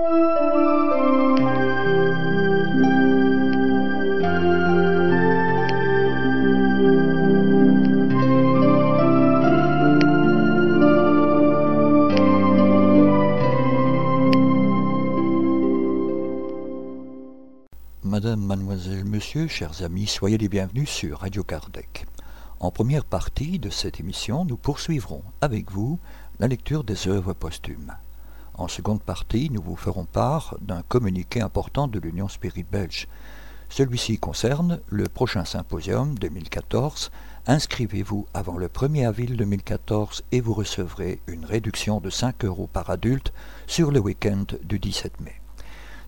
Madame, mademoiselle, monsieur, chers amis, soyez les bienvenus sur Radio Kardec. En première partie de cette émission, nous poursuivrons avec vous la lecture des œuvres posthumes. En seconde partie, nous vous ferons part d'un communiqué important de l'Union Spirit Belge. Celui-ci concerne le prochain symposium 2014. Inscrivez-vous avant le 1er avril 2014 et vous recevrez une réduction de 5 euros par adulte sur le week-end du 17 mai.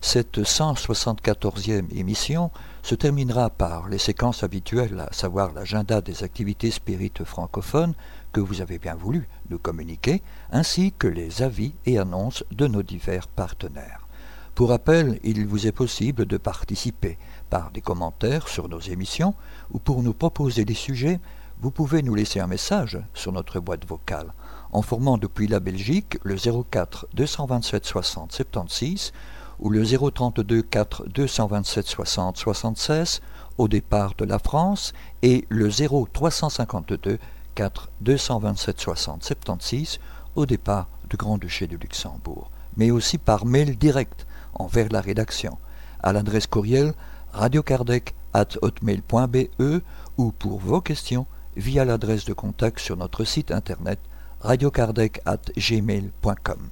Cette 174e émission se terminera par les séquences habituelles, à savoir l'agenda des activités spirites francophones que vous avez bien voulu nous communiquer, ainsi que les avis et annonces de nos divers partenaires. Pour rappel, il vous est possible de participer par des commentaires sur nos émissions ou pour nous proposer des sujets, vous pouvez nous laisser un message sur notre boîte vocale en formant depuis la Belgique le 04 227 60 76 ou le 032 4 227 60 76 au départ de la France et le 0 352 4 227 60 76 au départ du Grand-Duché de Luxembourg, mais aussi par mail direct envers la rédaction à l'adresse courriel radiocardec at hotmail.be ou pour vos questions via l'adresse de contact sur notre site internet radiocardec at gmail.com.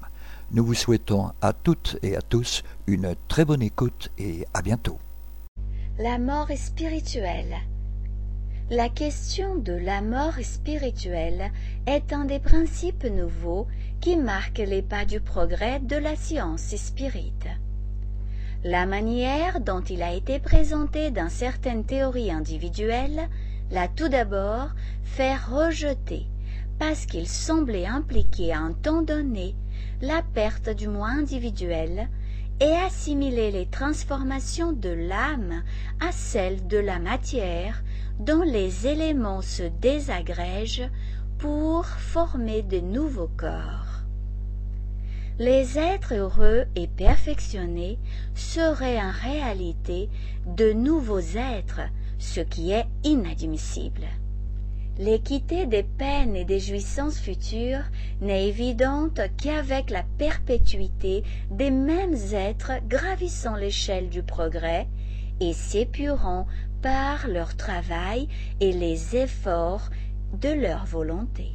Nous vous souhaitons à toutes et à tous une très bonne écoute et à bientôt. La mort est spirituelle. La question de la mort spirituelle est un des principes nouveaux qui marquent les pas du progrès de la science spirite. La manière dont il a été présenté dans certaines théories individuelles l'a tout d'abord fait rejeter parce qu'il semblait impliquer à un temps donné la perte du moi individuel et assimiler les transformations de l'âme à celles de la matière dont les éléments se désagrègent pour former de nouveaux corps. Les êtres heureux et perfectionnés seraient en réalité de nouveaux êtres, ce qui est inadmissible. L'équité des peines et des jouissances futures n'est évidente qu'avec la perpétuité des mêmes êtres gravissant l'échelle du progrès et s'épurant par leur travail et les efforts de leur volonté.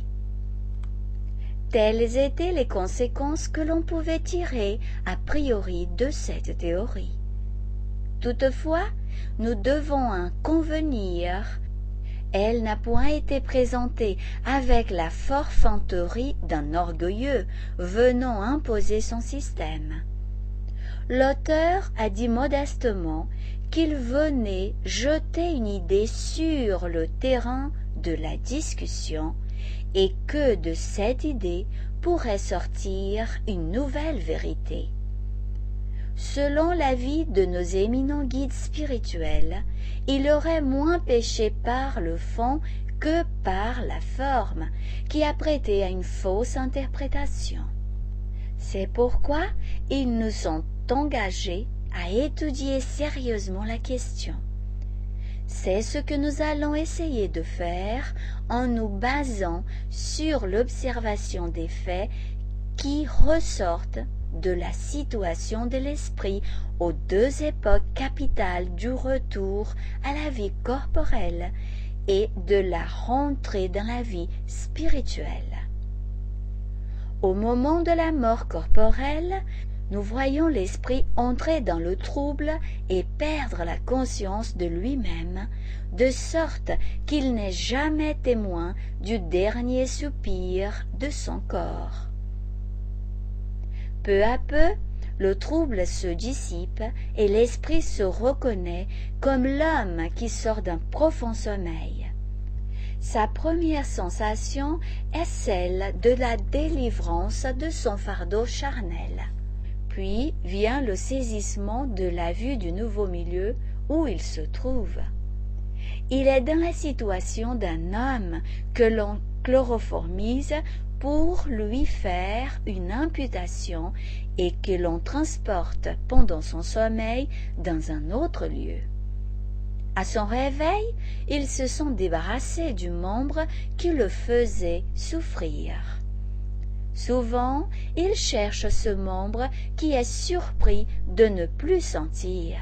Telles étaient les conséquences que l'on pouvait tirer a priori de cette théorie. Toutefois, nous devons en convenir elle n'a point été présentée avec la forfanterie d'un orgueilleux venant imposer son système. L'auteur a dit modestement qu'il venait jeter une idée sur le terrain de la discussion et que de cette idée pourrait sortir une nouvelle vérité. Selon l'avis de nos éminents guides spirituels, il aurait moins péché par le fond que par la forme, qui a prêté à une fausse interprétation. C'est pourquoi ils nous sont engagés à étudier sérieusement la question. C'est ce que nous allons essayer de faire en nous basant sur l'observation des faits qui ressortent de la situation de l'esprit aux deux époques capitales du retour à la vie corporelle et de la rentrée dans la vie spirituelle. Au moment de la mort corporelle, nous voyons l'esprit entrer dans le trouble et perdre la conscience de lui-même, de sorte qu'il n'est jamais témoin du dernier soupir de son corps. Peu à peu, le trouble se dissipe et l'esprit se reconnaît comme l'homme qui sort d'un profond sommeil. Sa première sensation est celle de la délivrance de son fardeau charnel. Puis vient le saisissement de la vue du nouveau milieu où il se trouve. Il est dans la situation d'un homme que l'on chloroformise pour lui faire une imputation et que l'on transporte pendant son sommeil dans un autre lieu. À son réveil, ils se sont débarrassés du membre qui le faisait souffrir. Souvent, ils cherchent ce membre qui est surpris de ne plus sentir.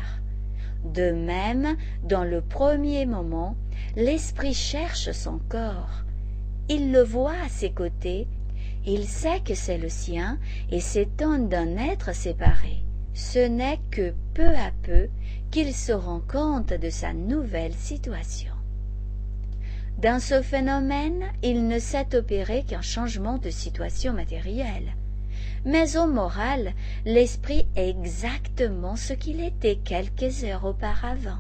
De même, dans le premier moment, l'esprit cherche son corps. Il le voit à ses côtés, il sait que c'est le sien et s'étonne d'un être séparé. Ce n'est que peu à peu qu'il se rend compte de sa nouvelle situation. Dans ce phénomène, il ne s'est opéré qu'un changement de situation matérielle. Mais au moral, l'esprit est exactement ce qu'il était quelques heures auparavant.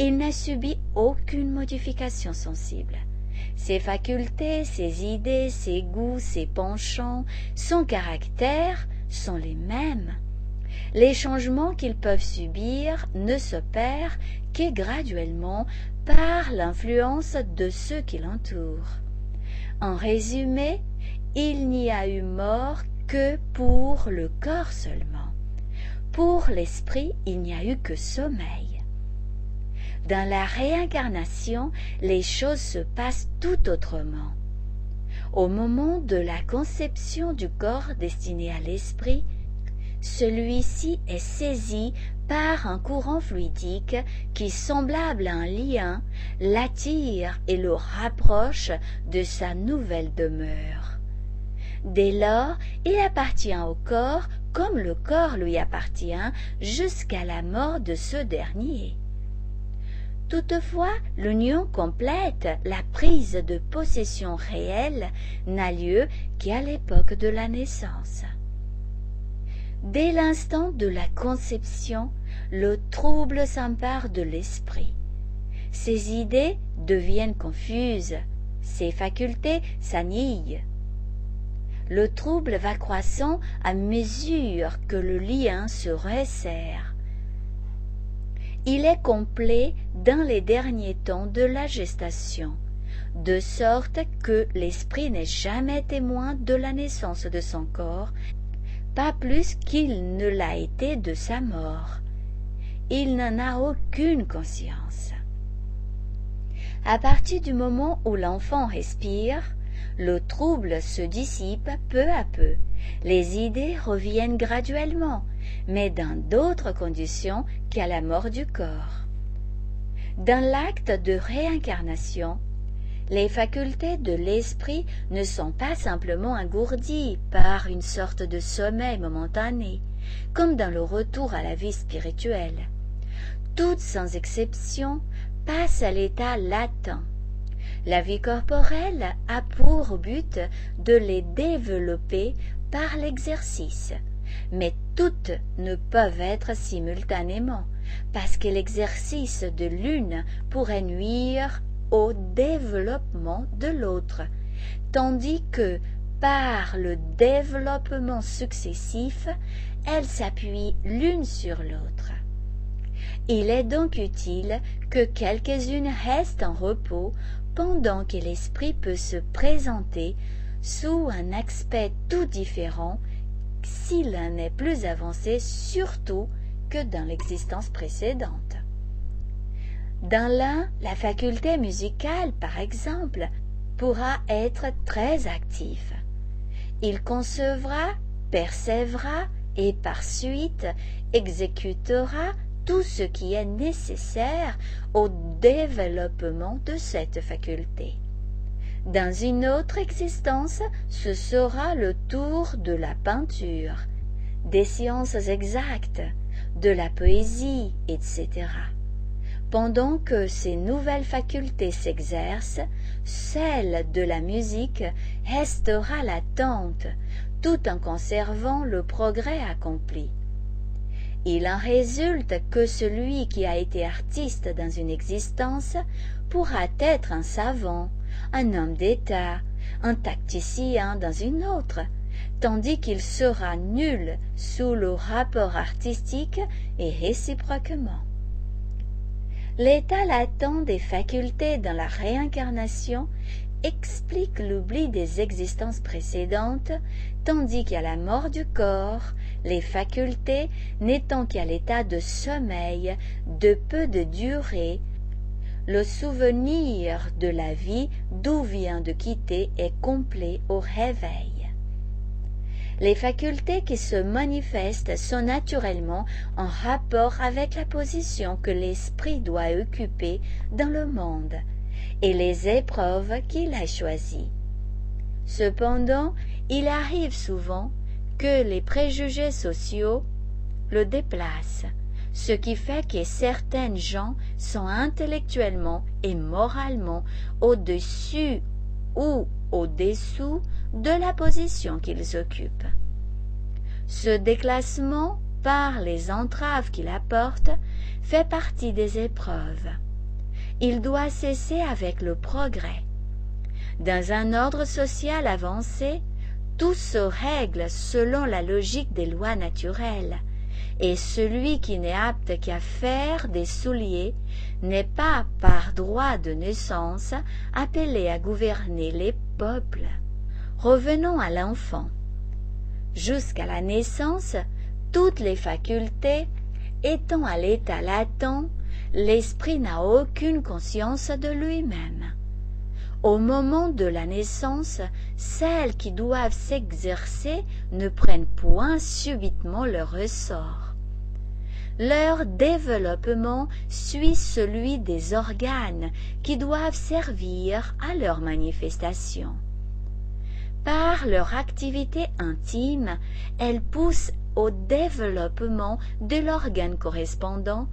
Il n'a subi aucune modification sensible. Ses facultés, ses idées, ses goûts, ses penchants, son caractère sont les mêmes. Les changements qu'ils peuvent subir ne s'opèrent que graduellement par l'influence de ceux qui l'entourent. En résumé, il n'y a eu mort que pour le corps seulement. Pour l'esprit, il n'y a eu que sommeil. Dans la réincarnation, les choses se passent tout autrement. Au moment de la conception du corps destiné à l'esprit, celui-ci est saisi par un courant fluidique qui, semblable à un lien, l'attire et le rapproche de sa nouvelle demeure. Dès lors, il appartient au corps comme le corps lui appartient jusqu'à la mort de ce dernier. Toutefois, l'union complète, la prise de possession réelle, n'a lieu qu'à l'époque de la naissance. Dès l'instant de la conception, le trouble s'empare de l'esprit. Ses idées deviennent confuses, ses facultés s'annihilent. Le trouble va croissant à mesure que le lien se resserre il est complet dans les derniers temps de la gestation, de sorte que l'esprit n'est jamais témoin de la naissance de son corps, pas plus qu'il ne l'a été de sa mort. Il n'en a aucune conscience. À partir du moment où l'enfant respire, le trouble se dissipe peu à peu, les idées reviennent graduellement, mais dans d'autres conditions qu'à la mort du corps. Dans l'acte de réincarnation, les facultés de l'esprit ne sont pas simplement engourdies par une sorte de sommeil momentané, comme dans le retour à la vie spirituelle. Toutes sans exception passent à l'état latent. La vie corporelle a pour but de les développer par l'exercice, mais toutes ne peuvent être simultanément, parce que l'exercice de l'une pourrait nuire au développement de l'autre, tandis que par le développement successif, elles s'appuient l'une sur l'autre. Il est donc utile que quelques-unes restent en repos pendant que l'esprit peut se présenter sous un aspect tout différent s'il en est plus avancé surtout que dans l'existence précédente. Dans l'un, la faculté musicale, par exemple, pourra être très active. Il concevra, percevra et par suite exécutera tout ce qui est nécessaire au développement de cette faculté. Dans une autre existence, ce sera le tour de la peinture, des sciences exactes, de la poésie, etc. Pendant que ces nouvelles facultés s'exercent, celle de la musique restera latente, tout en conservant le progrès accompli. Il en résulte que celui qui a été artiste dans une existence pourra être un savant, un homme d'État, un tacticien dans une autre, tandis qu'il sera nul sous le rapport artistique et réciproquement. L'état latent des facultés dans la réincarnation explique l'oubli des existences précédentes, tandis qu'à la mort du corps, les facultés, n'étant qu'à l'état de sommeil de peu de durée, le souvenir de la vie d'où vient de quitter est complet au réveil. Les facultés qui se manifestent sont naturellement en rapport avec la position que l'esprit doit occuper dans le monde et les épreuves qu'il a choisies. Cependant, il arrive souvent que les préjugés sociaux le déplacent, ce qui fait que certaines gens sont intellectuellement et moralement au-dessus ou au-dessous de la position qu'ils occupent. Ce déclassement par les entraves qu'il apporte fait partie des épreuves. Il doit cesser avec le progrès. Dans un ordre social avancé, tout se règle selon la logique des lois naturelles, et celui qui n'est apte qu'à faire des souliers n'est pas par droit de naissance appelé à gouverner les peuples. Revenons à l'enfant. Jusqu'à la naissance, toutes les facultés étant à l'état latent, l'esprit n'a aucune conscience de lui-même. Au moment de la naissance, celles qui doivent s'exercer ne prennent point subitement leur ressort. Leur développement suit celui des organes qui doivent servir à leur manifestation. Par leur activité intime, elles poussent au développement de l'organe correspondant,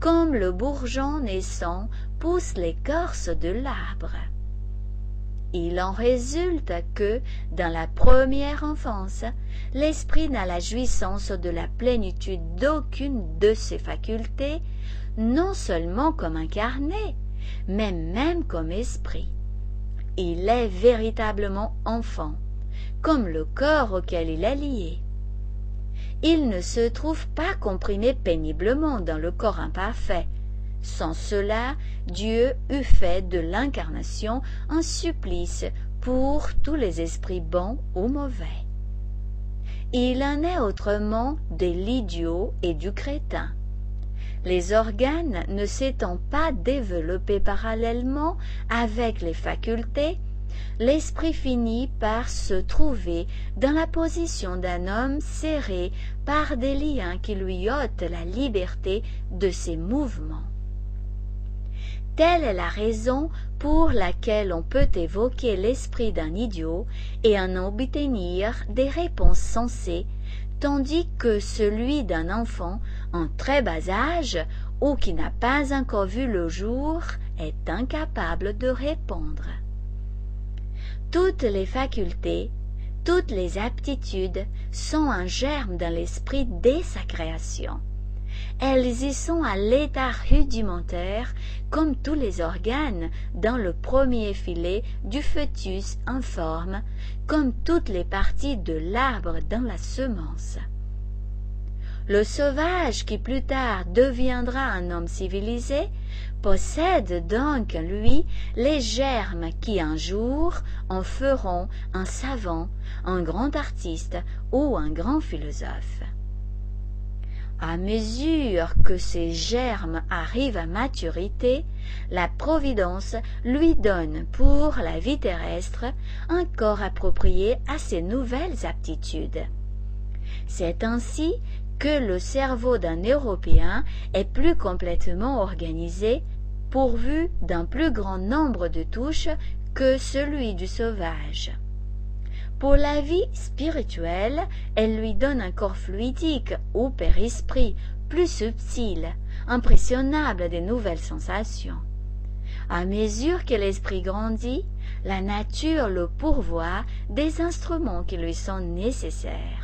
comme le bourgeon naissant pousse l'écorce de l'arbre. Il en résulte que, dans la première enfance, l'esprit n'a la jouissance de la plénitude d'aucune de ses facultés, non seulement comme incarné, mais même comme esprit. Il est véritablement enfant, comme le corps auquel il est lié. Il ne se trouve pas comprimé péniblement dans le corps imparfait, sans cela, Dieu eût fait de l'incarnation un supplice pour tous les esprits bons ou mauvais. Il en est autrement de l'idiot et du crétin. Les organes ne s'étant pas développés parallèlement avec les facultés, l'esprit finit par se trouver dans la position d'un homme serré par des liens qui lui ôtent la liberté de ses mouvements. Telle est la raison pour laquelle on peut évoquer l'esprit d'un idiot et en obtenir des réponses sensées, tandis que celui d'un enfant en très bas âge ou qui n'a pas encore vu le jour est incapable de répondre. Toutes les facultés, toutes les aptitudes sont un germe dans l'esprit dès sa création elles y sont à l'état rudimentaire comme tous les organes dans le premier filet du fœtus informe, comme toutes les parties de l'arbre dans la semence. Le sauvage qui plus tard deviendra un homme civilisé possède donc lui les germes qui un jour en feront un savant, un grand artiste ou un grand philosophe. À mesure que ces germes arrivent à maturité, la Providence lui donne pour la vie terrestre un corps approprié à ses nouvelles aptitudes. C'est ainsi que le cerveau d'un Européen est plus complètement organisé, pourvu d'un plus grand nombre de touches que celui du sauvage. Pour la vie spirituelle, elle lui donne un corps fluidique ou périsprit plus subtil, impressionnable des nouvelles sensations. À mesure que l'esprit grandit, la nature le pourvoit des instruments qui lui sont nécessaires.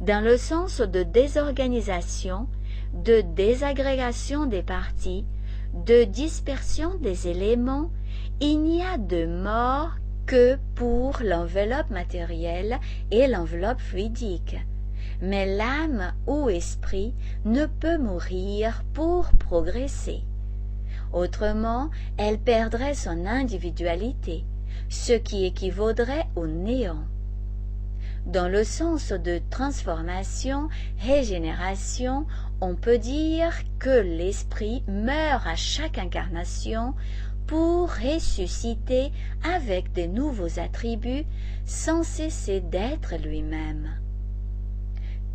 Dans le sens de désorganisation, de désagrégation des parties, de dispersion des éléments, il n'y a de mort que pour l'enveloppe matérielle et l'enveloppe fluidique. Mais l'âme ou esprit ne peut mourir pour progresser. Autrement, elle perdrait son individualité, ce qui équivaudrait au néant. Dans le sens de transformation, régénération, on peut dire que l'esprit meurt à chaque incarnation pour ressusciter avec de nouveaux attributs sans cesser d'être lui-même.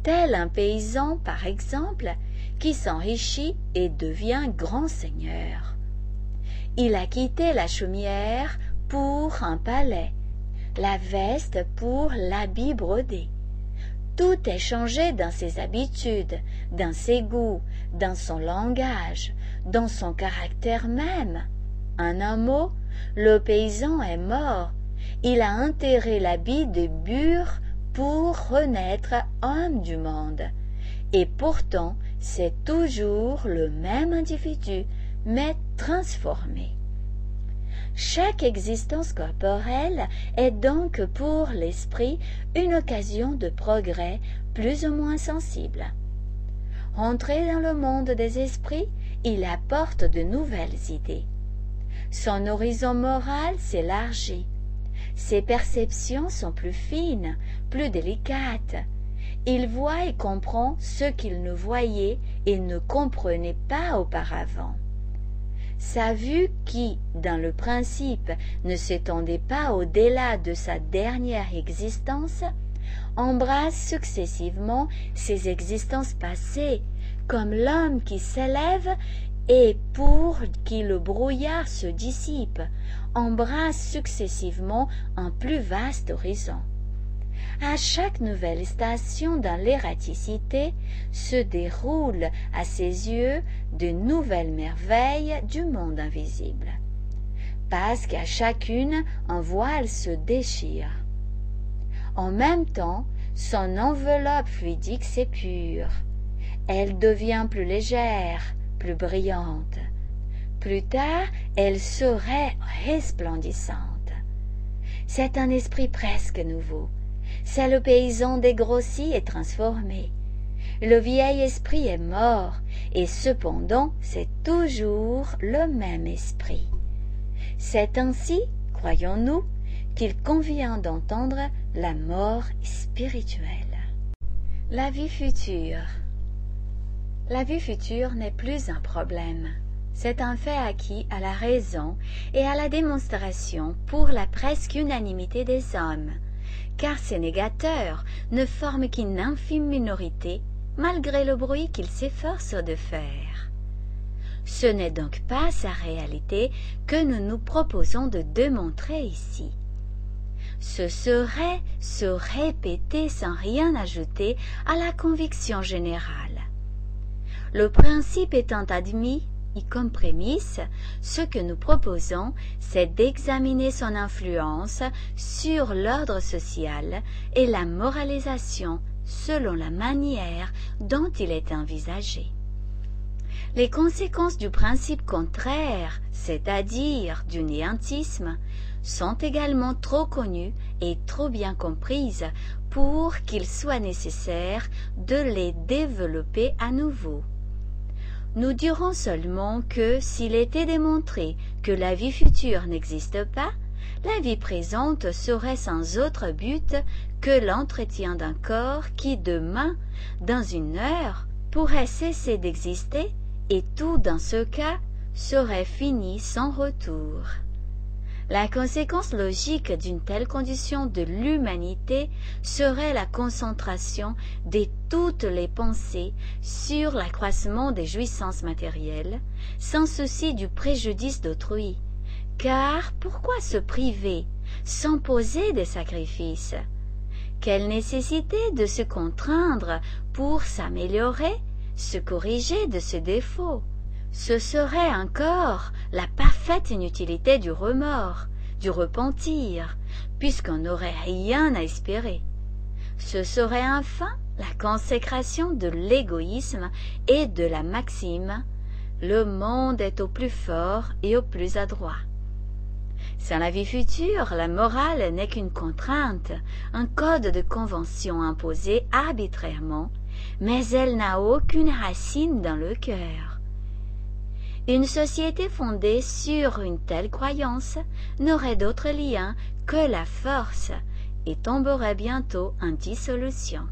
Tel un paysan, par exemple, qui s'enrichit et devient grand seigneur. Il a quitté la chaumière pour un palais, la veste pour l'habit brodé. Tout est changé dans ses habitudes, dans ses goûts, dans son langage, dans son caractère même. En un mot, le paysan est mort. Il a enterré l'habit de bure pour renaître homme du monde. Et pourtant, c'est toujours le même individu, mais transformé. Chaque existence corporelle est donc pour l'esprit une occasion de progrès plus ou moins sensible. Rentré dans le monde des esprits, il apporte de nouvelles idées. Son horizon moral s'élargit. Ses perceptions sont plus fines, plus délicates. Il voit et comprend ce qu'il ne voyait et ne comprenait pas auparavant. Sa vue qui, dans le principe, ne s'étendait pas au-delà de sa dernière existence, embrasse successivement ses existences passées, comme l'homme qui s'élève et pour qui le brouillard se dissipe, embrasse successivement un plus vaste horizon. À chaque nouvelle station dans l'ératicité se déroulent à ses yeux de nouvelles merveilles du monde invisible. Parce qu'à chacune un voile se déchire. En même temps, son enveloppe fluidique s'épure. Elle devient plus légère, plus brillante. Plus tard, elle serait resplendissante. C'est un esprit presque nouveau, c'est le paysan dégrossi et transformé. Le vieil esprit est mort, et cependant c'est toujours le même esprit. C'est ainsi, croyons-nous, qu'il convient d'entendre la mort spirituelle. La vie future. La vie future n'est plus un problème. C'est un fait acquis à la raison et à la démonstration pour la presque unanimité des hommes, car ces négateurs ne forment qu'une infime minorité, malgré le bruit qu'ils s'efforcent de faire. Ce n'est donc pas sa réalité que nous nous proposons de démontrer ici. Ce serait se répéter sans rien ajouter à la conviction générale. Le principe étant admis, comme prémisse, ce que nous proposons, c'est d'examiner son influence sur l'ordre social et la moralisation selon la manière dont il est envisagé. Les conséquences du principe contraire, c'est-à-dire du néantisme, sont également trop connues et trop bien comprises pour qu'il soit nécessaire de les développer à nouveau. Nous dirons seulement que s'il était démontré que la vie future n'existe pas, la vie présente serait sans autre but que l'entretien d'un corps qui demain, dans une heure, pourrait cesser d'exister et tout dans ce cas serait fini sans retour. La conséquence logique d'une telle condition de l'humanité serait la concentration de toutes les pensées sur l'accroissement des jouissances matérielles, sans souci du préjudice d'autrui. Car pourquoi se priver sans poser des sacrifices? Quelle nécessité de se contraindre pour s'améliorer, se corriger de ce défaut? Ce serait encore la parfaite inutilité du remords, du repentir, puisqu'on n'aurait rien à espérer. Ce serait enfin la consécration de l'égoïsme et de la maxime le monde est au plus fort et au plus adroit. Sans la vie future, la morale n'est qu'une contrainte, un code de convention imposé arbitrairement, mais elle n'a aucune racine dans le cœur Une société fondée sur une telle croyance n'aurait d'autre lien que la force et tomberait bientôt en dissolution.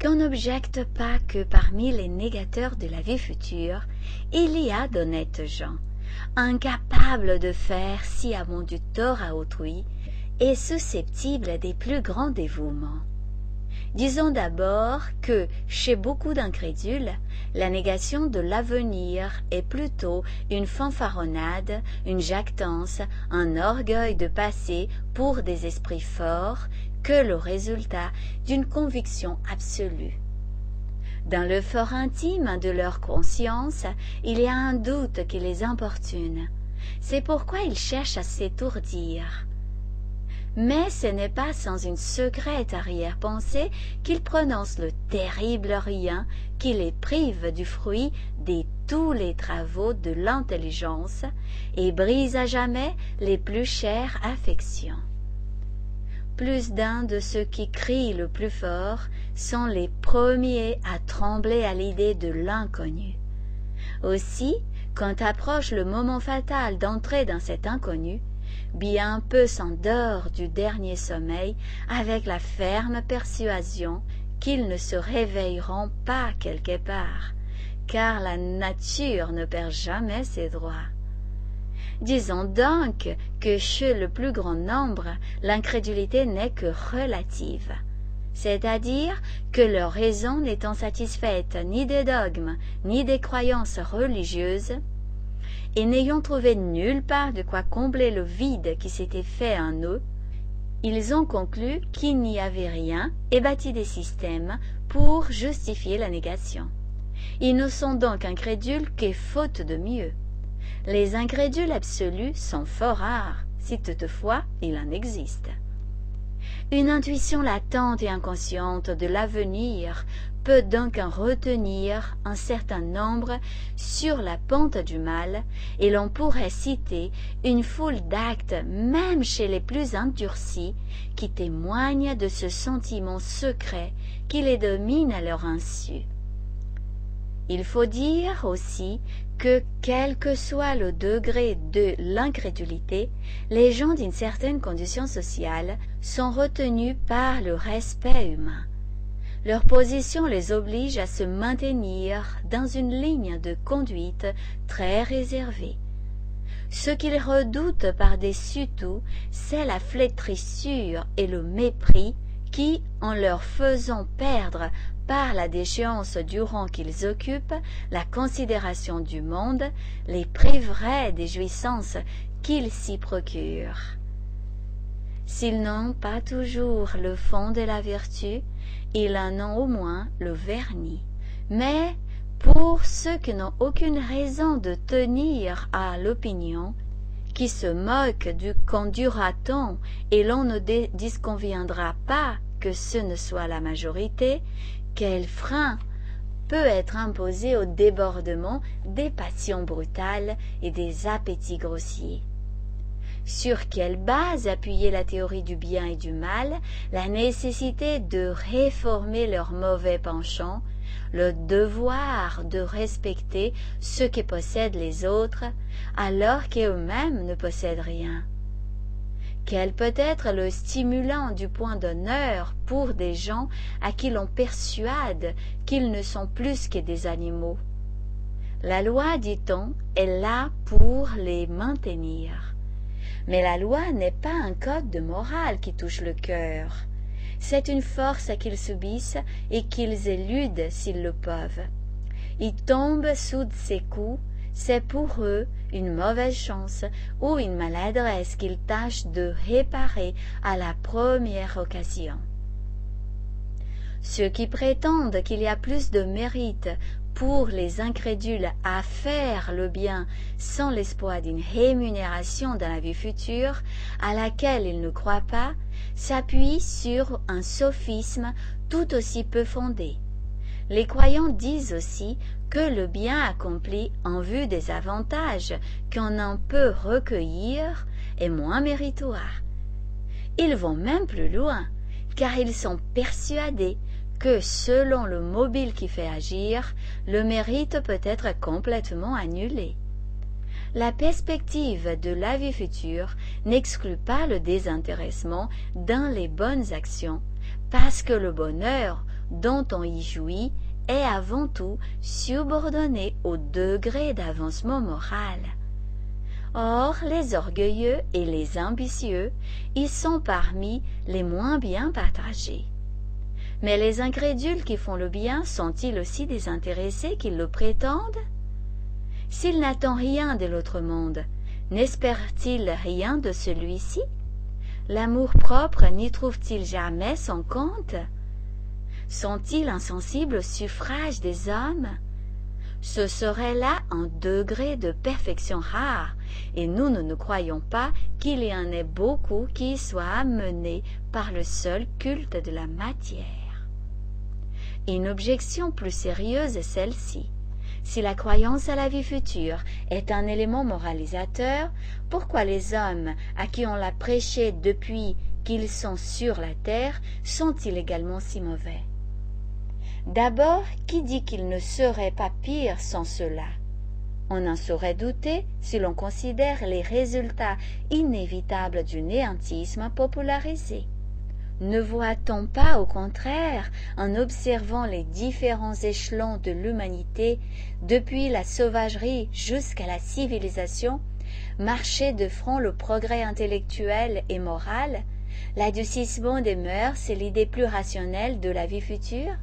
Qu'on n'objecte pas que parmi les négateurs de la vie future, il y a d'honnêtes gens, incapables de faire sciemment du tort à autrui et susceptibles des plus grands dévouements. Disons d'abord que, chez beaucoup d'incrédules, la négation de l'avenir est plutôt une fanfaronnade, une jactance, un orgueil de passé pour des esprits forts que le résultat d'une conviction absolue. Dans le fort intime de leur conscience, il y a un doute qui les importune. C'est pourquoi ils cherchent à s'étourdir mais ce n'est pas sans une secrète arrière-pensée qu'ils prononcent le terrible rien qui les prive du fruit de tous les travaux de l'intelligence et brise à jamais les plus chères affections. Plus d'un de ceux qui crient le plus fort sont les premiers à trembler à l'idée de l'inconnu. Aussi, quand approche le moment fatal d'entrer dans cet inconnu, bien peu s'endort du dernier sommeil avec la ferme persuasion qu'ils ne se réveilleront pas quelque part, car la nature ne perd jamais ses droits. Disons donc que chez le plus grand nombre, l'incrédulité n'est que relative, c'est-à-dire que leur raison n'étant satisfaite ni des dogmes, ni des croyances religieuses, et n'ayant trouvé nulle part de quoi combler le vide qui s'était fait en eux, ils ont conclu qu'il n'y avait rien et bâti des systèmes pour justifier la négation. Ils ne sont donc incrédules que faute de mieux. Les incrédules absolus sont fort rares, si toutefois il en existe. Une intuition latente et inconsciente de l'avenir peut donc en retenir un certain nombre sur la pente du mal, et l'on pourrait citer une foule d'actes, même chez les plus endurcis, qui témoignent de ce sentiment secret qui les domine à leur insu. Il faut dire aussi que quel que soit le degré de l'incrédulité, les gens d'une certaine condition sociale sont retenus par le respect humain leur position les oblige à se maintenir dans une ligne de conduite très réservée. Ce qu'ils redoutent par-dessus tout, c'est la flétrissure et le mépris qui, en leur faisant perdre par la déchéance du rang qu'ils occupent la considération du monde, les priveraient des jouissances qu'ils s'y procurent. S'ils n'ont pas toujours le fond de la vertu, ils en ont au moins le vernis. Mais pour ceux qui n'ont aucune raison de tenir à l'opinion, qui se moquent du conduira-t-on et l'on ne disconviendra pas que ce ne soit la majorité, quel frein peut être imposé au débordement des passions brutales et des appétits grossiers? Sur quelle base appuyer la théorie du bien et du mal, la nécessité de réformer leurs mauvais penchants, le devoir de respecter ce que possèdent les autres, alors qu'eux-mêmes ne possèdent rien? Quel peut être le stimulant du point d'honneur pour des gens à qui l'on persuade qu'ils ne sont plus que des animaux La loi, dit-on, est là pour les maintenir. Mais la loi n'est pas un code de morale qui touche le cœur. C'est une force qu'ils subissent et qu'ils éludent s'ils le peuvent. Ils tombent sous ses coups, c'est pour eux une mauvaise chance ou une maladresse qu'ils tâchent de réparer à la première occasion. Ceux qui prétendent qu'il y a plus de mérite pour les incrédules à faire le bien sans l'espoir d'une rémunération dans la vie future à laquelle ils ne croient pas, s'appuient sur un sophisme tout aussi peu fondé. Les croyants disent aussi que le bien accompli en vue des avantages qu'on en peut recueillir est moins méritoire. Ils vont même plus loin, car ils sont persuadés que selon le mobile qui fait agir, le mérite peut être complètement annulé. La perspective de la vie future n'exclut pas le désintéressement dans les bonnes actions, parce que le bonheur dont on y jouit est avant tout subordonné au degré d'avancement moral. Or, les orgueilleux et les ambitieux y sont parmi les moins bien partagés. Mais les incrédules qui font le bien sont-ils aussi désintéressés qu'ils le prétendent? S'il n'attend rien de l'autre monde, n'espère-t-il rien de celui-ci? L'amour-propre n'y trouve-t-il jamais son compte? Sont-ils insensibles au suffrage des hommes? Ce serait là un degré de perfection rare, et nous ne croyons pas qu'il y en ait beaucoup qui soient amenés par le seul culte de la matière. Une objection plus sérieuse est celle-ci. Si la croyance à la vie future est un élément moralisateur, pourquoi les hommes à qui on l'a prêché depuis qu'ils sont sur la terre sont-ils également si mauvais? D'abord, qui dit qu'il ne serait pas pire sans cela? On en saurait douter si l'on considère les résultats inévitables du néantisme popularisé. Ne voit-on pas, au contraire, en observant les différents échelons de l'humanité, depuis la sauvagerie jusqu'à la civilisation, marcher de front le progrès intellectuel et moral, l'adoucissement des mœurs et l'idée plus rationnelle de la vie future?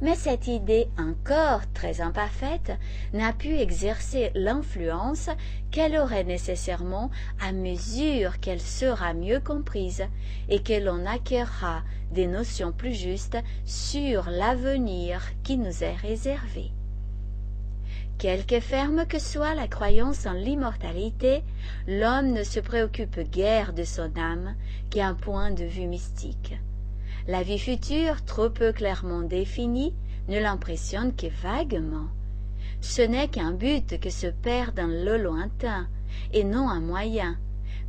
Mais cette idée encore très imparfaite n'a pu exercer l'influence qu'elle aurait nécessairement à mesure qu'elle sera mieux comprise et que l'on acquérera des notions plus justes sur l'avenir qui nous est réservé. Quelque ferme que soit la croyance en l'immortalité, l'homme ne se préoccupe guère de son âme qu'à un point de vue mystique. La vie future, trop peu clairement définie, ne l'impressionne que vaguement. Ce n'est qu'un but que se perd dans le lointain, et non un moyen,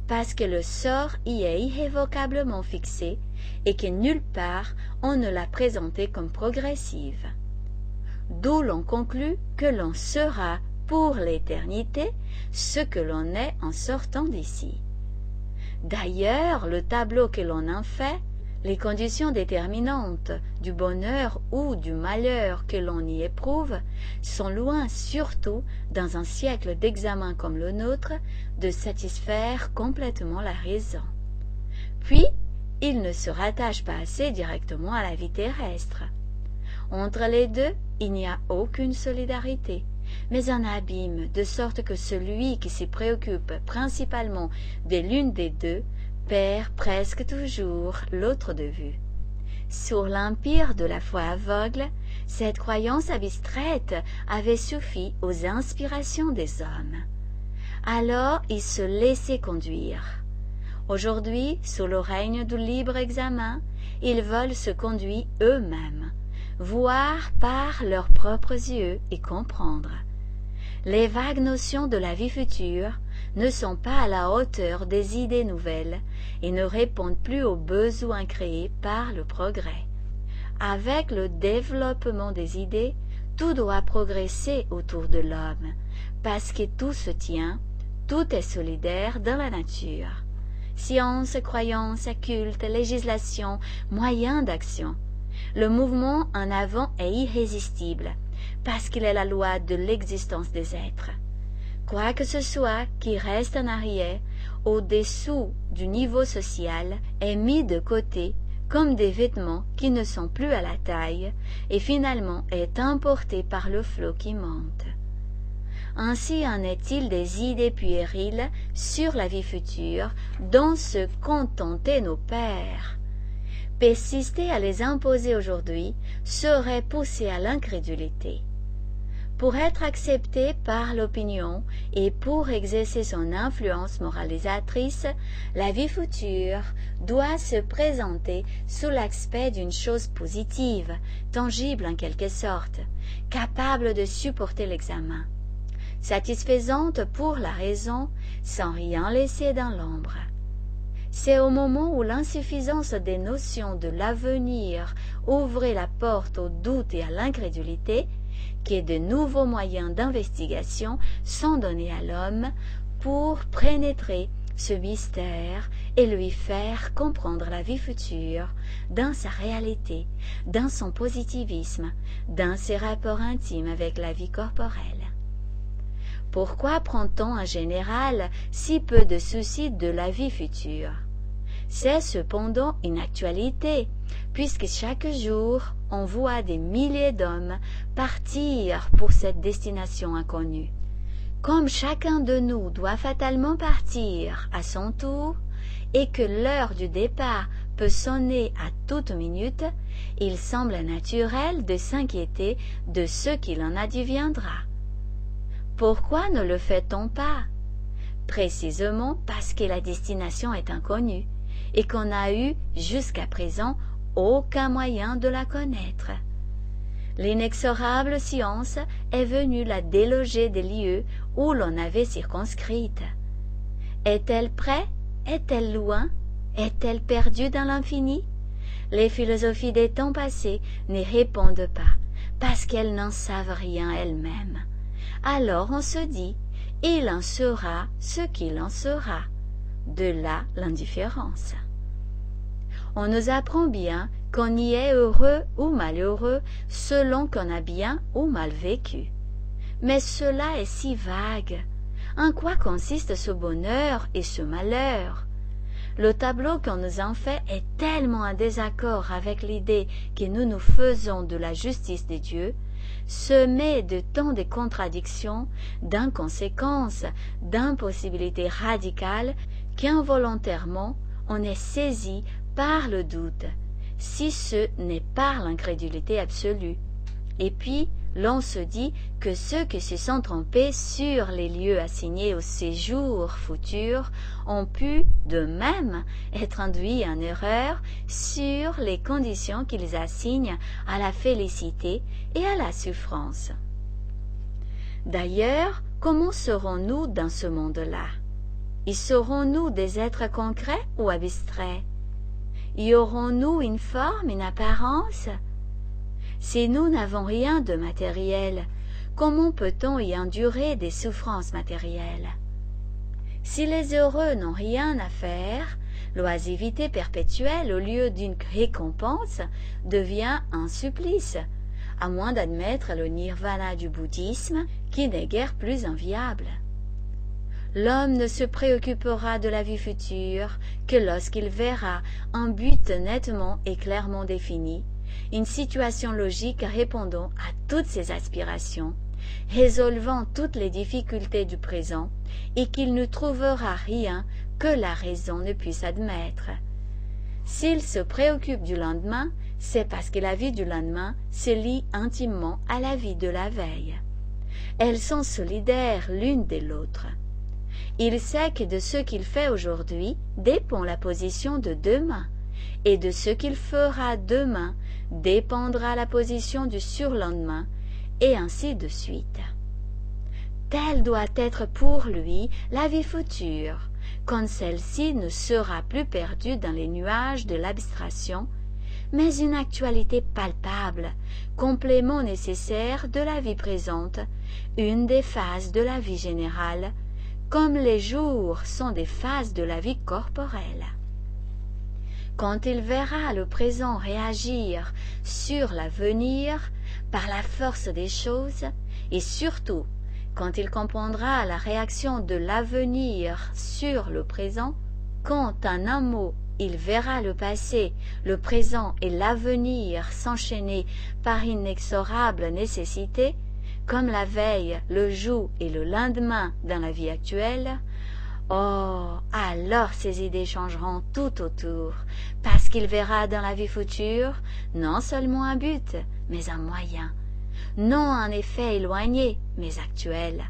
parce que le sort y est irrévocablement fixé et que nulle part on ne l'a présenté comme progressive. D'où l'on conclut que l'on sera pour l'éternité ce que l'on est en sortant d'ici. D'ailleurs, le tableau que l'on en fait les conditions déterminantes du bonheur ou du malheur que l'on y éprouve sont loin surtout dans un siècle d'examen comme le nôtre de satisfaire complètement la raison. Puis, il ne se rattache pas assez directement à la vie terrestre. Entre les deux, il n'y a aucune solidarité, mais un abîme, de sorte que celui qui s'y préoccupe principalement de l'une des deux perd presque toujours l'autre de vue. Sur l'empire de la foi aveugle, cette croyance abstraite avait suffi aux inspirations des hommes. Alors ils se laissaient conduire. Aujourd'hui, sous le règne du libre examen, ils veulent se conduire eux-mêmes, voir par leurs propres yeux et comprendre. Les vagues notions de la vie future ne sont pas à la hauteur des idées nouvelles et ne répondent plus aux besoins créés par le progrès. Avec le développement des idées, tout doit progresser autour de l'homme, parce que tout se tient, tout est solidaire dans la nature. Science, croyance, culte, législation, moyens d'action. Le mouvement en avant est irrésistible, parce qu'il est la loi de l'existence des êtres quoi que ce soit qui reste en arrière, au-dessous du niveau social, est mis de côté comme des vêtements qui ne sont plus à la taille et finalement est emporté par le flot qui monte. Ainsi en est-il des idées puériles sur la vie future dont se contentaient nos pères. Persister à les imposer aujourd'hui serait pousser à l'incrédulité. Pour être accepté par l'opinion et pour exercer son influence moralisatrice, la vie future doit se présenter sous l'aspect d'une chose positive, tangible en quelque sorte, capable de supporter l'examen, satisfaisante pour la raison sans rien laisser dans l'ombre. C'est au moment où l'insuffisance des notions de l'avenir ouvrait la porte au doute et à l'incrédulité, que de nouveaux moyens d'investigation sont donnés à l'homme pour pénétrer ce mystère et lui faire comprendre la vie future dans sa réalité, dans son positivisme, dans ses rapports intimes avec la vie corporelle. Pourquoi prend-on en général si peu de soucis de la vie future? C'est cependant une actualité, puisque chaque jour on voit des milliers d'hommes partir pour cette destination inconnue. Comme chacun de nous doit fatalement partir à son tour, et que l'heure du départ peut sonner à toute minute, il semble naturel de s'inquiéter de ce qu'il en adviendra. Pourquoi ne le fait-on pas? Précisément parce que la destination est inconnue et qu'on n'a eu jusqu'à présent aucun moyen de la connaître. L'inexorable science est venue la déloger des lieux où l'on avait circonscrite. Est-elle près? Est-elle loin? Est-elle perdue dans l'infini? Les philosophies des temps passés n'y répondent pas, parce qu'elles n'en savent rien elles-mêmes. Alors on se dit, il en sera ce qu'il en sera. De là l'indifférence. On nous apprend bien qu'on y est heureux ou malheureux selon qu'on a bien ou mal vécu. Mais cela est si vague. En quoi consiste ce bonheur et ce malheur? Le tableau qu'on nous en fait est tellement en désaccord avec l'idée que nous nous faisons de la justice des dieux, semé de tant de contradictions, d'inconséquences, d'impossibilités radicales, qu'involontairement on est saisi par le doute, si ce n'est par l'incrédulité absolue. Et puis, l'on se dit que ceux qui se sont trompés sur les lieux assignés au séjour futur ont pu, de même, être induits en erreur sur les conditions qu'ils assignent à la félicité et à la souffrance. D'ailleurs, comment serons-nous dans ce monde-là? Y serons-nous des êtres concrets ou abstraits? Y aurons-nous une forme, une apparence? Si nous n'avons rien de matériel, comment peut-on y endurer des souffrances matérielles? Si les heureux n'ont rien à faire, l'oisivité perpétuelle au lieu d'une récompense devient un supplice, à moins d'admettre le nirvana du bouddhisme qui n'est guère plus enviable l'homme ne se préoccupera de la vie future que lorsqu'il verra un but nettement et clairement défini, une situation logique répondant à toutes ses aspirations, résolvant toutes les difficultés du présent, et qu'il ne trouvera rien que la raison ne puisse admettre. S'il se préoccupe du lendemain, c'est parce que la vie du lendemain se lie intimement à la vie de la veille. Elles sont solidaires l'une de l'autre. Il sait que de ce qu'il fait aujourd'hui dépend la position de demain, et de ce qu'il fera demain dépendra la position du surlendemain, et ainsi de suite. Telle doit être pour lui la vie future, quand celle-ci ne sera plus perdue dans les nuages de l'abstraction, mais une actualité palpable, complément nécessaire de la vie présente, une des phases de la vie générale, comme les jours sont des phases de la vie corporelle. Quand il verra le présent réagir sur l'avenir par la force des choses, et surtout quand il comprendra la réaction de l'avenir sur le présent, quand en un mot il verra le passé, le présent et l'avenir s'enchaîner par inexorable nécessité, comme la veille, le jour et le lendemain dans la vie actuelle, oh, alors ses idées changeront tout autour, parce qu'il verra dans la vie future non seulement un but, mais un moyen, non un effet éloigné, mais actuel.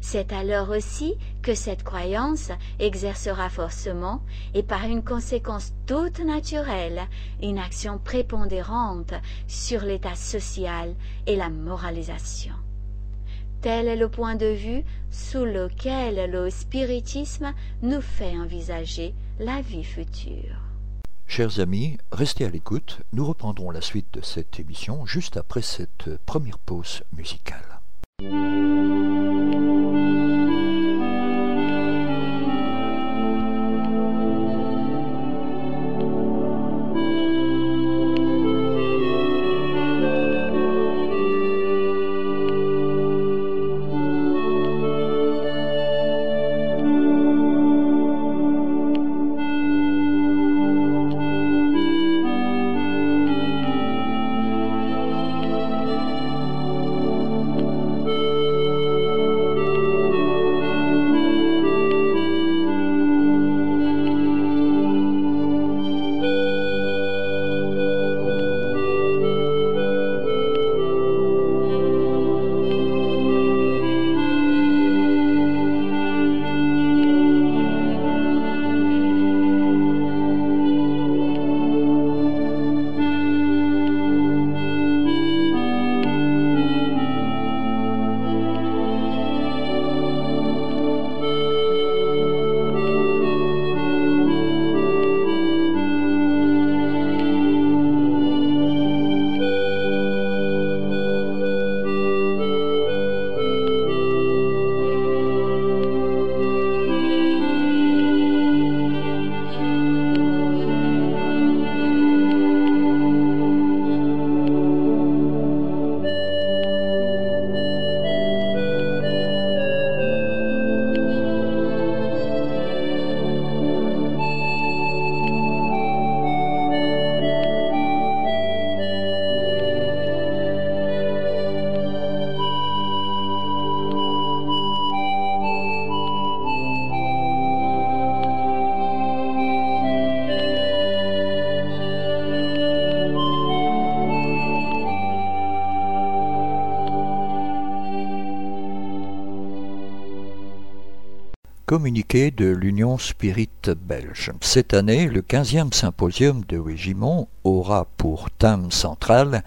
C'est alors aussi que cette croyance exercera forcément et par une conséquence toute naturelle une action prépondérante sur l'état social et la moralisation. Tel est le point de vue sous lequel le spiritisme nous fait envisager la vie future. Chers amis, restez à l'écoute, nous reprendrons la suite de cette émission juste après cette première pause musicale. Communiqué de l'Union Spirit belge. Cette année, le 15e symposium de Wigimont aura pour thème central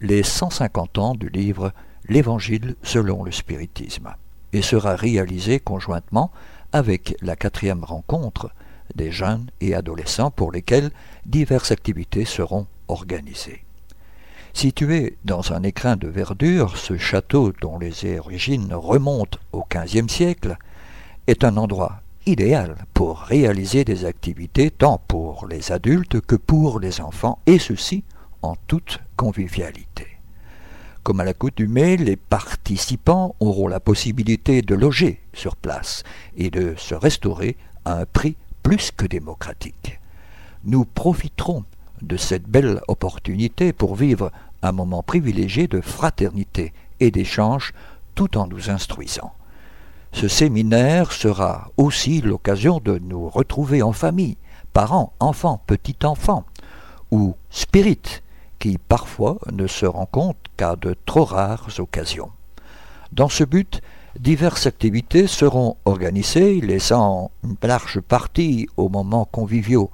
les 150 ans du livre L'Évangile selon le spiritisme et sera réalisé conjointement avec la quatrième rencontre des jeunes et adolescents pour lesquels diverses activités seront organisées. Situé dans un écrin de verdure, ce château dont les origines remontent au XVe siècle est un endroit idéal pour réaliser des activités tant pour les adultes que pour les enfants, et ceci en toute convivialité. Comme à l'accoutumée, les participants auront la possibilité de loger sur place et de se restaurer à un prix plus que démocratique. Nous profiterons de cette belle opportunité pour vivre un moment privilégié de fraternité et d'échange tout en nous instruisant. Ce séminaire sera aussi l'occasion de nous retrouver en famille, parents, enfants, petits-enfants, ou spirites, qui parfois ne se rencontrent qu'à de trop rares occasions. Dans ce but, diverses activités seront organisées, laissant une large partie aux moments conviviaux.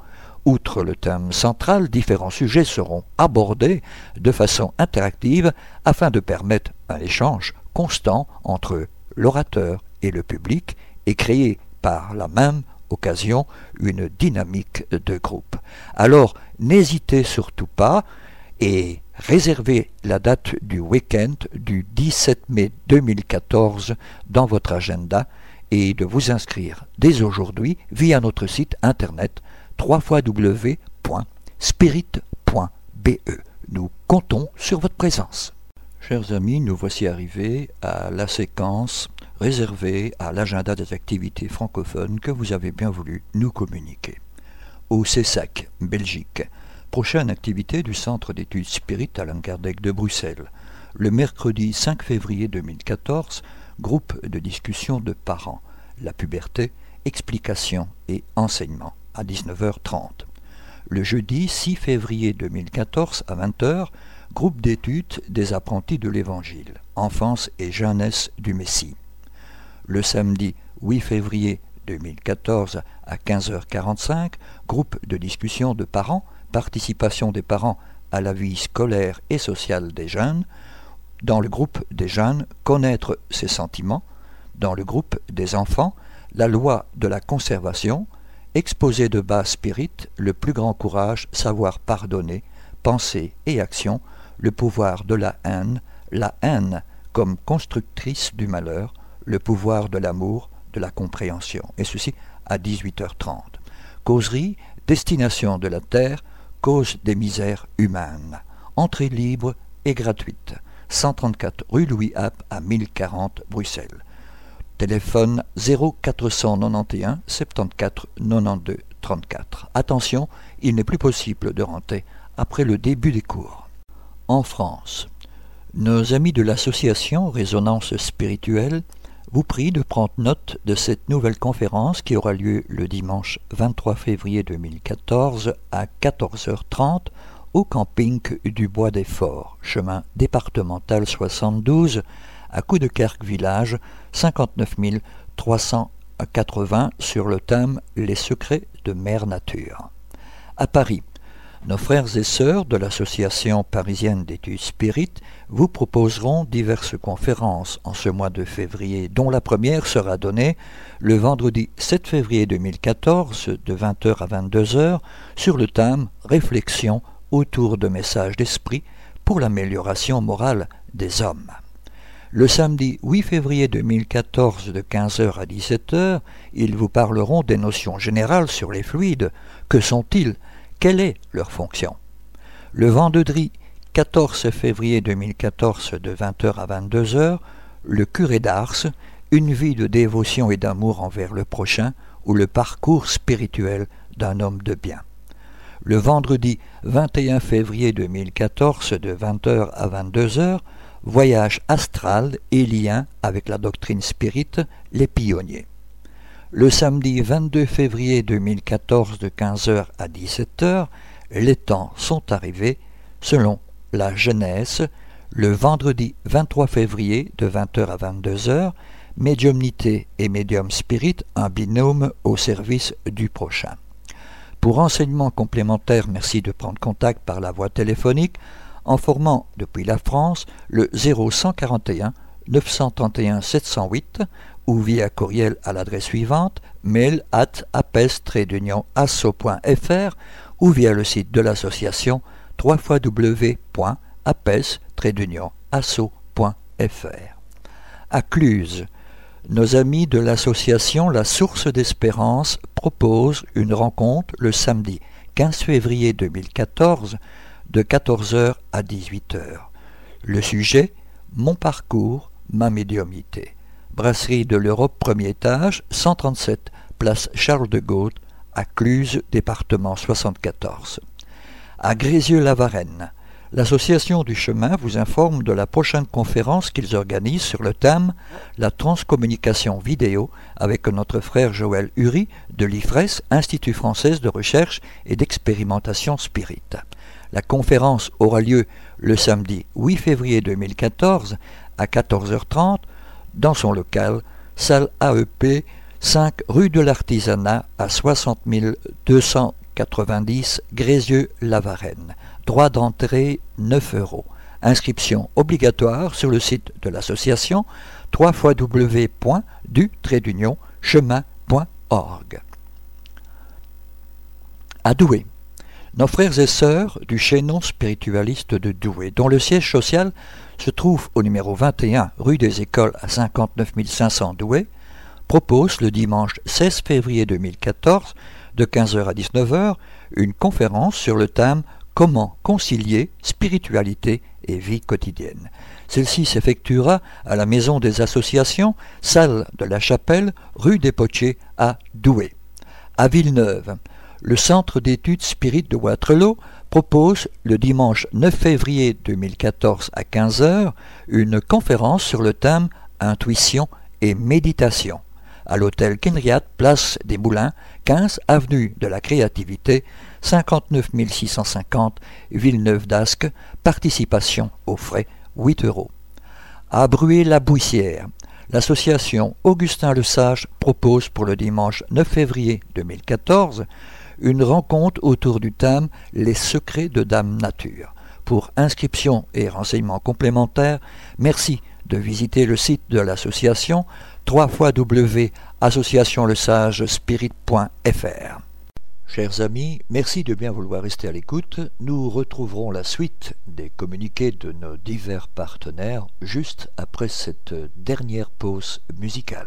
Outre le thème central, différents sujets seront abordés de façon interactive afin de permettre un échange constant entre l'orateur et le public et créer par la même occasion une dynamique de groupe. Alors n'hésitez surtout pas et réservez la date du week-end du 17 mai 2014 dans votre agenda et de vous inscrire dès aujourd'hui via notre site internet www.spirit.be. Nous comptons sur votre présence. Chers amis, nous voici arrivés à la séquence réservé à l'agenda des activités francophones que vous avez bien voulu nous communiquer. Au CESAC, Belgique, prochaine activité du Centre d'études Spirit Alain Kardec de Bruxelles. Le mercredi 5 février 2014, groupe de discussion de parents, la puberté, explication et enseignement, à 19h30. Le jeudi 6 février 2014 à 20h, groupe d'études des apprentis de l'Évangile, enfance et jeunesse du Messie le samedi 8 février 2014 à 15h45, groupe de discussion de parents, participation des parents à la vie scolaire et sociale des jeunes, dans le groupe des jeunes, connaître ses sentiments, dans le groupe des enfants, la loi de la conservation, exposé de bas spirit, le plus grand courage, savoir pardonner, pensée et action, le pouvoir de la haine, la haine comme constructrice du malheur, le pouvoir de l'amour, de la compréhension. Et ceci à 18h30. Causerie, destination de la Terre, cause des misères humaines. Entrée libre et gratuite. 134 rue Louis App à 1040 Bruxelles. Téléphone 0491 74 92 34. Attention, il n'est plus possible de rentrer après le début des cours. En France, nos amis de l'association Résonance spirituelle vous prient de prendre note de cette nouvelle conférence qui aura lieu le dimanche 23 février 2014 à 14h30 au camping du Bois des Forts, chemin départemental 72, à Coudekerque Village, 59 380 sur le thème Les secrets de Mère Nature. À Paris, nos frères et sœurs de l'Association parisienne d'études spirites vous proposeront diverses conférences en ce mois de février, dont la première sera donnée le vendredi 7 février 2014 de 20h à 22h sur le thème Réflexion autour de messages d'esprit pour l'amélioration morale des hommes. Le samedi 8 février 2014 de 15h à 17h, ils vous parleront des notions générales sur les fluides. Que sont-ils? Quelle est leur fonction? Le vendredi 14 février 2014 de 20h à 22h, le curé d'Ars, une vie de dévotion et d'amour envers le prochain ou le parcours spirituel d'un homme de bien le vendredi 21 février 2014 de 20h à 22h, voyage astral et lien avec la doctrine spirite, les pionniers. Le samedi 22 février 2014 de 15h à 17h, les temps sont arrivés selon la Genèse, le vendredi 23 février de 20h à 22h, médiumnité et médium spirit, un binôme au service du prochain. Pour renseignements complémentaires, merci de prendre contact par la voie téléphonique en formant depuis la France le 0141 931 708 ou via courriel à l'adresse suivante mail at apes-asso.fr ou via le site de l'association www.apes-asso.fr. À Cluse, nos amis de l'association La Source d'Espérance proposent une rencontre le samedi 15 février 2014 de 14h à 18h. Le sujet Mon parcours, ma médiumité. Brasserie de l'Europe, premier étage, 137, place Charles de Gaulle, à Cluse, département 74. À Grézieux-la-Varenne, L'Association du chemin vous informe de la prochaine conférence qu'ils organisent sur le thème La transcommunication vidéo avec notre frère Joël Uri de l'IFRES, Institut français de recherche et d'expérimentation spirit. La conférence aura lieu le samedi 8 février 2014 à 14h30 dans son local, salle AEP 5 rue de l'Artisanat à 60 290 Grézieux-la-Varenne. Droit d'entrée 9 euros. Inscription obligatoire sur le site de l'association www.du-chemin.org. À Douai. Nos frères et sœurs du chaînon spiritualiste de Douai, dont le siège social se trouve au numéro 21 rue des Écoles à 59 500 Douai, proposent le dimanche 16 février 2014 de 15h à 19h une conférence sur le thème Comment concilier spiritualité et vie quotidienne. Celle-ci s'effectuera à la Maison des Associations, salle de la Chapelle, rue des Potiers à Douai. À Villeneuve, le Centre d'études spirites de Waterloo propose le dimanche 9 février 2014 à 15h une conférence sur le thème Intuition et méditation à l'hôtel Kenriat, place des Moulins, 15 avenue de la Créativité, 59 650 Villeneuve d'Ascq, participation aux frais 8 euros. À Bruy-la-Bouissière, l'association Augustin Le Sage propose pour le dimanche 9 février 2014 une rencontre autour du thème Les secrets de Dame Nature. Pour inscription et renseignements complémentaires, merci de visiter le site de l'association www.associationlesagespirit.fr. Chers amis, merci de bien vouloir rester à l'écoute. Nous retrouverons la suite des communiqués de nos divers partenaires juste après cette dernière pause musicale.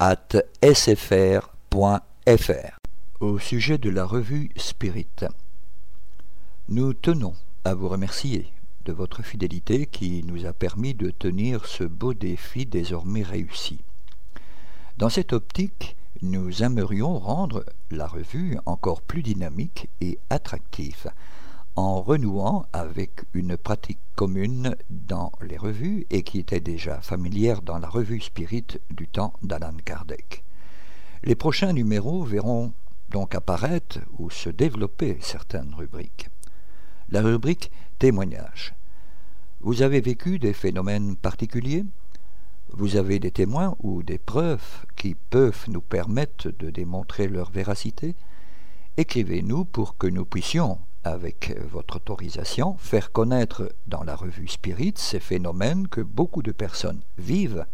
sfr.fr. Au sujet de la revue Spirit, nous tenons à vous remercier de votre fidélité qui nous a permis de tenir ce beau défi désormais réussi. Dans cette optique, nous aimerions rendre la revue encore plus dynamique et attractive en renouant avec une pratique commune dans les revues et qui était déjà familière dans la revue Spirit du temps d'Alan Kardec. Les prochains numéros verront donc apparaître ou se développer certaines rubriques. La rubrique témoignages. Vous avez vécu des phénomènes particuliers? Vous avez des témoins ou des preuves qui peuvent nous permettre de démontrer leur véracité? Écrivez-nous pour que nous puissions avec votre autorisation, faire connaître dans la revue Spirit ces phénomènes que beaucoup de personnes vivent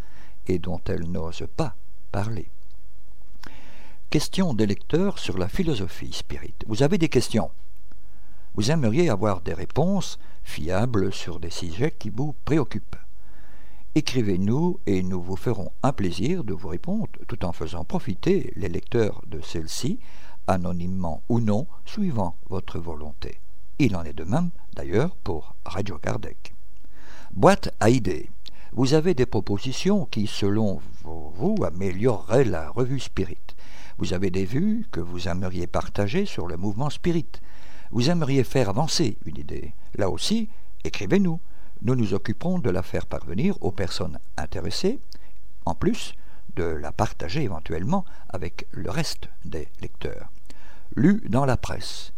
et dont elles n'osent pas parler. Question des lecteurs sur la philosophie spirit. Vous avez des questions? Vous aimeriez avoir des réponses fiables sur des sujets qui vous préoccupent. Écrivez-nous et nous vous ferons un plaisir de vous répondre tout en faisant profiter les lecteurs de celle-ci anonymement ou non, suivant votre volonté. Il en est de même, d'ailleurs, pour Radio Kardec. Boîte à idées. Vous avez des propositions qui, selon vous, amélioreraient la revue Spirit. Vous avez des vues que vous aimeriez partager sur le mouvement Spirit. Vous aimeriez faire avancer une idée. Là aussi, écrivez-nous. Nous nous occuperons de la faire parvenir aux personnes intéressées. En plus, de la partager éventuellement avec le reste des lecteurs. Lu dans la presse.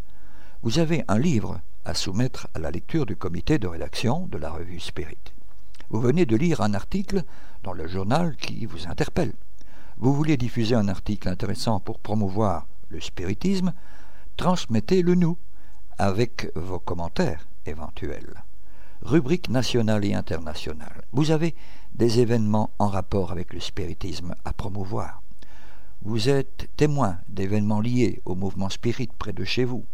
Vous avez un livre à soumettre à la lecture du comité de rédaction de la revue Spirit. Vous venez de lire un article dans le journal qui vous interpelle. Vous voulez diffuser un article intéressant pour promouvoir le spiritisme, transmettez-le nous avec vos commentaires éventuels. Rubrique nationale et internationale. Vous avez des événements en rapport avec le spiritisme à promouvoir. Vous êtes témoin d'événements liés au mouvement spirit près de chez vous.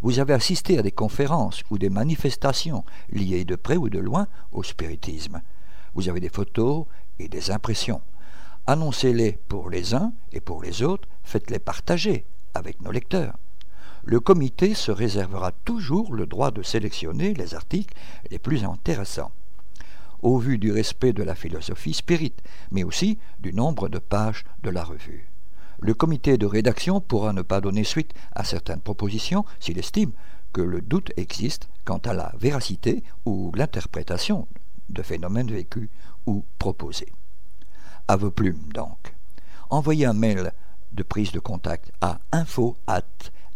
Vous avez assisté à des conférences ou des manifestations liées de près ou de loin au spiritisme. Vous avez des photos et des impressions. Annoncez-les pour les uns et pour les autres, faites-les partager avec nos lecteurs. Le comité se réservera toujours le droit de sélectionner les articles les plus intéressants, au vu du respect de la philosophie spirit, mais aussi du nombre de pages de la revue. Le comité de rédaction pourra ne pas donner suite à certaines propositions s'il estime que le doute existe quant à la véracité ou l'interprétation de phénomènes vécus ou proposés. À vos plumes donc. Envoyez un mail de prise de contact à info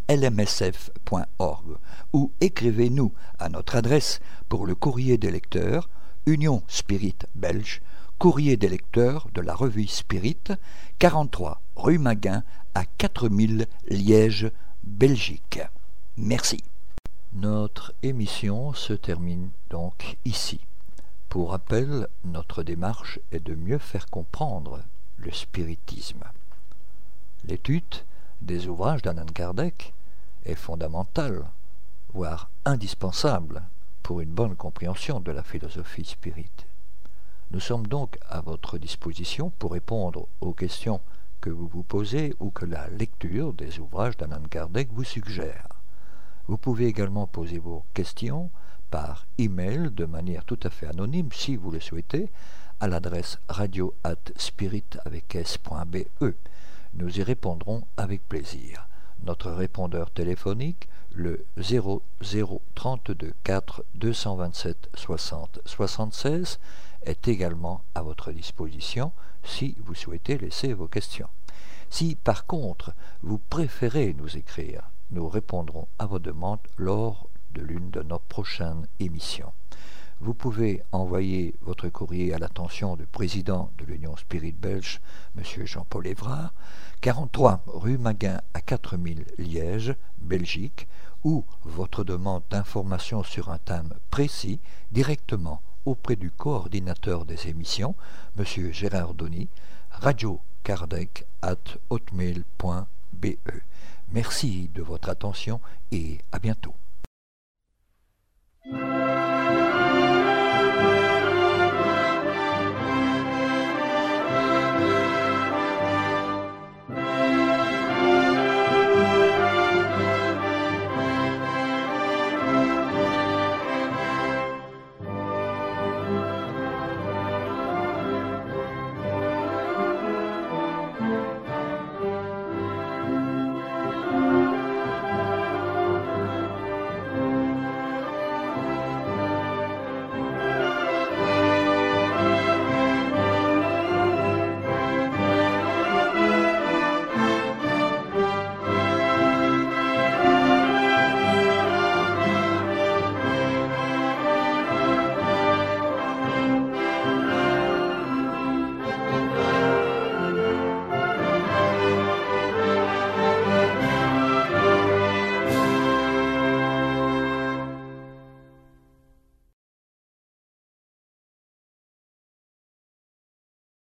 lmsf.org ou écrivez-nous à notre adresse pour le courrier des lecteurs, Union Spirit Belge, courrier des lecteurs de la revue Spirit, 43 rue Maguin à 4000 Liège, Belgique. Merci. Notre émission se termine donc ici. Pour rappel, notre démarche est de mieux faire comprendre le spiritisme. L'étude des ouvrages d'Anand Kardec est fondamentale, voire indispensable pour une bonne compréhension de la philosophie spirite. Nous sommes donc à votre disposition pour répondre aux questions que vous vous posez ou que la lecture des ouvrages d'Anand Kardec vous suggère. Vous pouvez également poser vos questions par email de manière tout à fait anonyme si vous le souhaitez à l'adresse radio spirit avec s.be. Nous y répondrons avec plaisir. Notre répondeur téléphonique, le 0032 4 227 60 76, est également à votre disposition si vous souhaitez laisser vos questions. Si par contre vous préférez nous écrire, nous répondrons à vos demandes lors de l'une de nos prochaines émissions. Vous pouvez envoyer votre courrier à l'attention du président de l'Union Spirit Belge, M. Jean-Paul Évrard, 43 rue Maguin à 4000 Liège, Belgique, ou votre demande d'information sur un thème précis directement auprès du coordinateur des émissions, M. Gérard Donny, radiocardec at hotmail.be. Merci de votre attention et à bientôt.